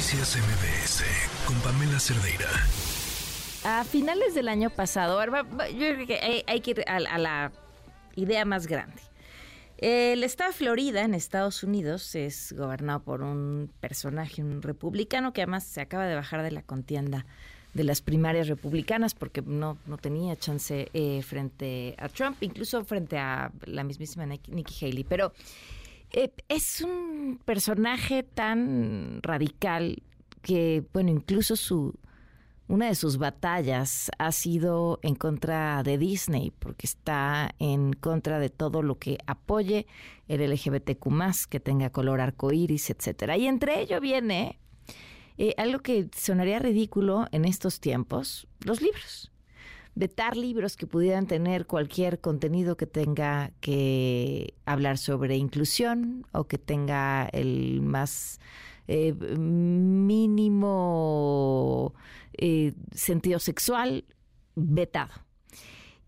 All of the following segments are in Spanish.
Noticias MBS con Pamela Cerdeira. A finales del año pasado, yo creo que hay, que ir a, la idea más grande. El estado de Florida, en Estados Unidos, es gobernado por un personaje, un republicano, que además se acaba de bajar de la contienda de las primarias republicanas porque no, no tenía chance eh, frente a Trump, incluso frente a la mismísima Nikki Haley. Pero eh, es un personaje tan radical que, bueno, incluso su una de sus batallas ha sido en contra de Disney, porque está en contra de todo lo que apoye el LGBTQ, que tenga color arcoíris, etcétera. Y entre ello viene eh, algo que sonaría ridículo en estos tiempos: los libros vetar libros que pudieran tener cualquier contenido que tenga que hablar sobre inclusión o que tenga el más eh, mínimo eh, sentido sexual, vetado.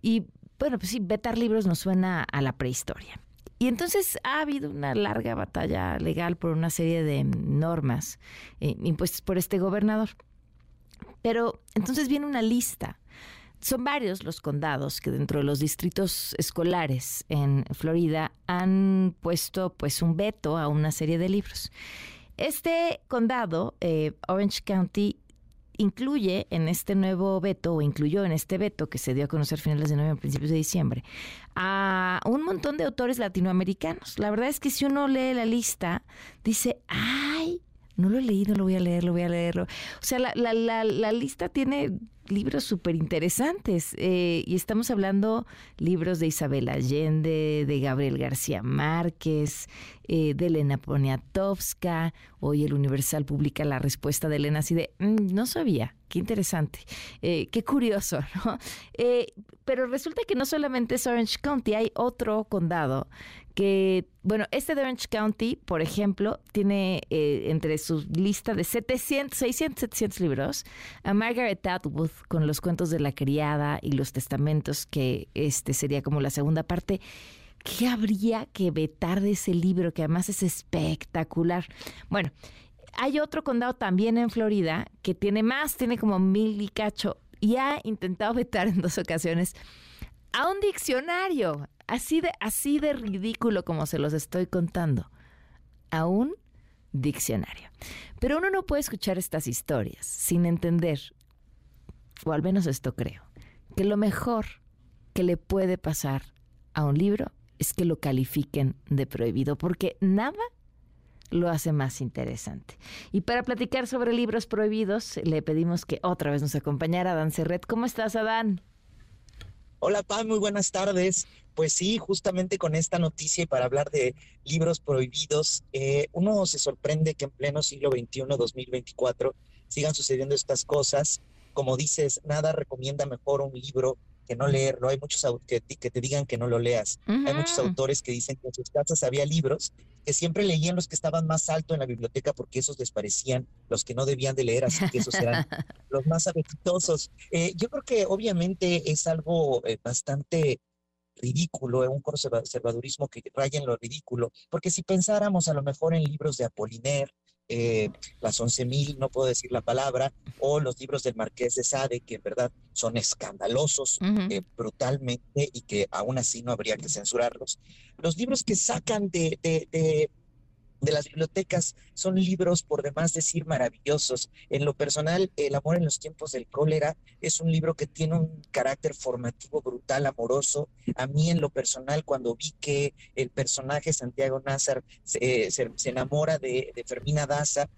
Y bueno, pues sí, vetar libros nos suena a la prehistoria. Y entonces ha habido una larga batalla legal por una serie de normas eh, impuestas por este gobernador. Pero entonces viene una lista son varios los condados que dentro de los distritos escolares en Florida han puesto pues un veto a una serie de libros. Este condado, eh, Orange County, incluye en este nuevo veto, o incluyó en este veto que se dio a conocer finales de noviembre, principios de diciembre, a un montón de autores latinoamericanos. La verdad es que si uno lee la lista, dice, ay, no lo he leído, lo voy a leer, lo voy a leerlo. O sea, la, la, la, la lista tiene libros súper interesantes. Eh, y estamos hablando libros de Isabel Allende, de Gabriel García Márquez, eh, de Elena Poniatowska. Hoy el Universal publica la respuesta de Elena así de, mm, no sabía, qué interesante, eh, qué curioso, ¿no? pero resulta que no solamente es Orange County, hay otro condado que, bueno, este de Orange County, por ejemplo, tiene eh, entre su lista de 700, 600, 700 libros a Margaret Atwood con los cuentos de la criada y los testamentos, que este sería como la segunda parte. ¿Qué habría que vetar de ese libro, que además es espectacular? Bueno, hay otro condado también en Florida que tiene más, tiene como mil y cacho, y ha intentado vetar en dos ocasiones a un diccionario. Así de, así de ridículo como se los estoy contando. A un diccionario. Pero uno no puede escuchar estas historias sin entender, o al menos esto creo, que lo mejor que le puede pasar a un libro es que lo califiquen de prohibido, porque nada lo hace más interesante. Y para platicar sobre libros prohibidos, le pedimos que otra vez nos acompañara Adán Serret. ¿Cómo estás, Adán? Hola, Pam, muy buenas tardes. Pues sí, justamente con esta noticia y para hablar de libros prohibidos, eh, uno se sorprende que en pleno siglo XXI, 2024, sigan sucediendo estas cosas. Como dices, nada recomienda mejor un libro que no leerlo. Hay muchos que, que te digan que no lo leas. Hay muchos autores que dicen que en sus casas había libros que siempre leían los que estaban más alto en la biblioteca porque esos les parecían los que no debían de leer, así que esos eran los más apetitosos. Eh, yo creo que obviamente es algo eh, bastante ridículo, un conservadurismo que raya en lo ridículo, porque si pensáramos a lo mejor en libros de Apollinaire, eh, las once mil, no puedo decir la palabra, o los libros del Marqués de Sade, que en verdad son escandalosos eh, brutalmente y que aún así no habría que censurarlos. Los libros que sacan de, de de las bibliotecas son libros, por demás decir, maravillosos. En lo personal, El amor en los tiempos del cólera es un libro que tiene un carácter formativo brutal, amoroso. A mí en lo personal, cuando vi que el personaje Santiago Nazar se, enamora de, Fermina Daza,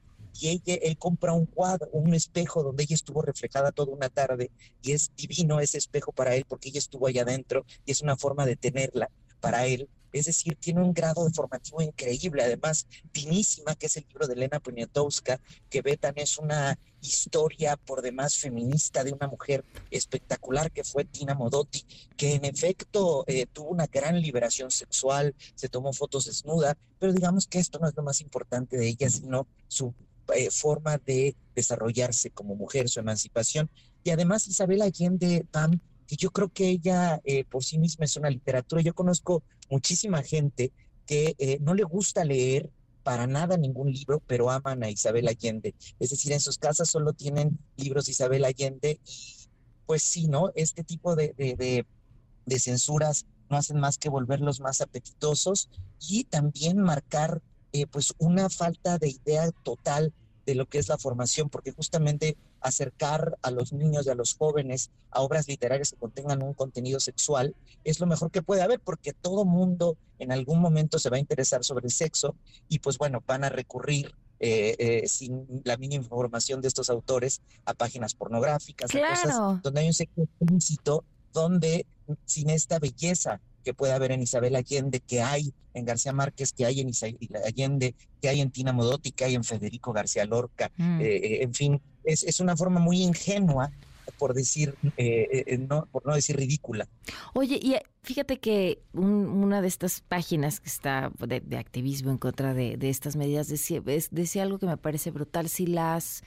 y ella, él compra un cuadro, un espejo donde ella estuvo reflejada toda una tarde y es divino ese espejo para él porque ella estuvo allá adentro y es una forma de tenerla para él. Es decir, tiene un grado de formativo increíble, además, finísima, que es el libro de Elena Poniatowska, que Betan es una historia por demás feminista de una mujer espectacular que fue Tina Modotti, que en efecto eh, tuvo una gran liberación sexual, se tomó fotos desnuda, pero digamos que esto no es lo más importante de ella, sino su eh, forma de desarrollarse como mujer, su emancipación. Y además Isabel Allende, Pam, que yo creo que ella eh, por sí misma es una literatura. Yo conozco muchísima gente que eh, no le gusta leer para nada ningún libro, pero aman a Isabel Allende. Es decir, en sus casas solo tienen libros de Isabel Allende y pues sí, ¿no? Este tipo de, de, de censuras no hacen más que volverlos más apetitosos y también marcar eh, pues una falta de idea total de lo que es la formación, porque justamente acercar a los niños y a los jóvenes a obras literarias que contengan un contenido sexual es lo mejor que puede haber, porque todo mundo en algún momento se va a interesar sobre el sexo y pues bueno, van a recurrir eh, eh, sin la mínima información de estos autores a páginas pornográficas, a cosas donde hay un sexo explícito, donde sin esta belleza que puede haber en Isabel Allende, que hay en García Márquez, que hay en Isabel Allende, que hay en Tina Modotti, que hay en Federico García Lorca. Mm. Eh, eh, en fin, es, es, una forma muy ingenua por decir, eh, no, por no decir ridícula. Oye, y fíjate que una de estas páginas que está de, activismo en contra de, estas medidas decía, decía, algo que me parece brutal. Si las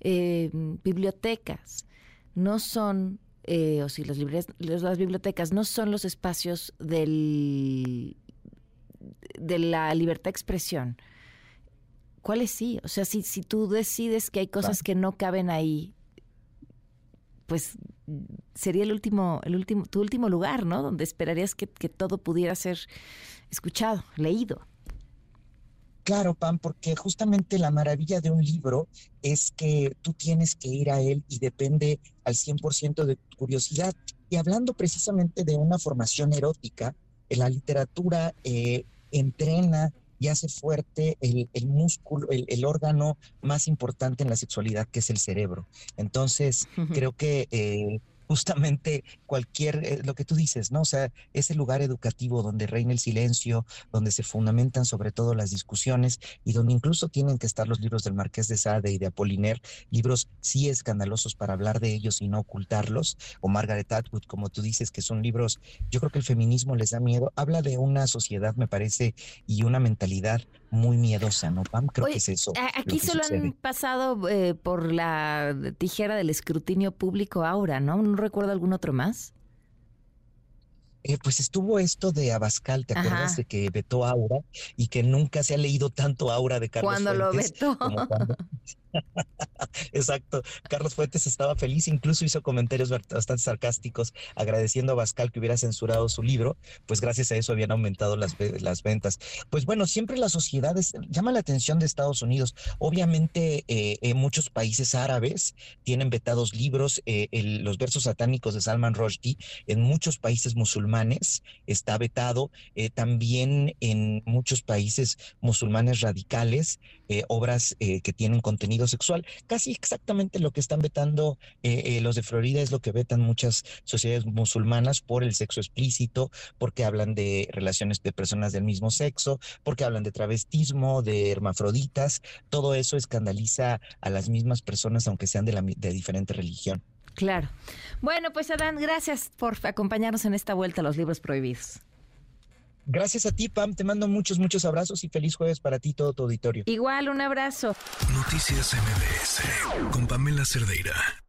bibliotecas no son eh, o si las, las bibliotecas no son los espacios del, de la libertad de expresión, ¿cuáles sí? O sea, si, si tú decides que hay cosas que no caben ahí, pues sería el último, el último, tu último lugar, ¿no? Donde esperarías que, que todo pudiera ser escuchado, leído. Claro, Pam, porque justamente la maravilla de un libro es que tú tienes que ir a él y depende al 100% de tu curiosidad. Y hablando precisamente de una formación erótica, la literatura eh, entrena y hace fuerte el, músculo, el, órgano más importante en la sexualidad, que es el cerebro. Entonces, creo que eh, justamente cualquier, eh, lo que tú dices, ¿no? O sea, ese lugar educativo donde reina el silencio, donde se fundamentan sobre todo las discusiones y donde incluso tienen que estar los libros del Marqués de Sade y de Apollinaire, libros sí escandalosos para hablar de ellos y no ocultarlos, o Margaret Atwood, como tú dices, que son libros, yo creo que el feminismo les da miedo, habla de una sociedad, me parece, y una mentalidad muy miedosa, ¿no, Pam? Creo que es eso. Aquí solo han pasado eh, por la tijera del escrutinio público ahora, ¿no? No recuerdo algún otro más. Eh, pues estuvo esto de Abascal, ¿te acuerdas de que vetó Aura y que nunca se ha leído tanto Aura de Carlos Cuando lo vetó. Exacto. Carlos Fuentes estaba feliz, incluso hizo comentarios bastante sarcásticos agradeciendo a Bascal que hubiera censurado su libro, pues gracias a eso habían aumentado las, las ventas. Pues bueno, siempre las sociedades, llama la atención de Estados Unidos. Obviamente eh, en muchos países árabes tienen vetados libros, eh, los versos satánicos de Salman Rushdie, en muchos países musulmanes está vetado, eh, también en muchos países musulmanes radicales, obras que tienen contenido sexual. Casi exactamente lo que están vetando eh, eh, los de Florida es lo que vetan muchas sociedades musulmanas por el sexo explícito, porque hablan de relaciones de personas del mismo sexo, porque hablan de travestismo, de hermafroditas. Todo eso escandaliza a las mismas personas, aunque sean de, la, de diferente religión. Claro. Bueno, pues Adán, gracias por acompañarnos en esta vuelta a los libros prohibidos. Gracias a ti, Pam. Te mando muchos, muchos abrazos y feliz jueves para ti y todo tu auditorio. Igual, un abrazo. Noticias MBS con Pamela Cerdeira.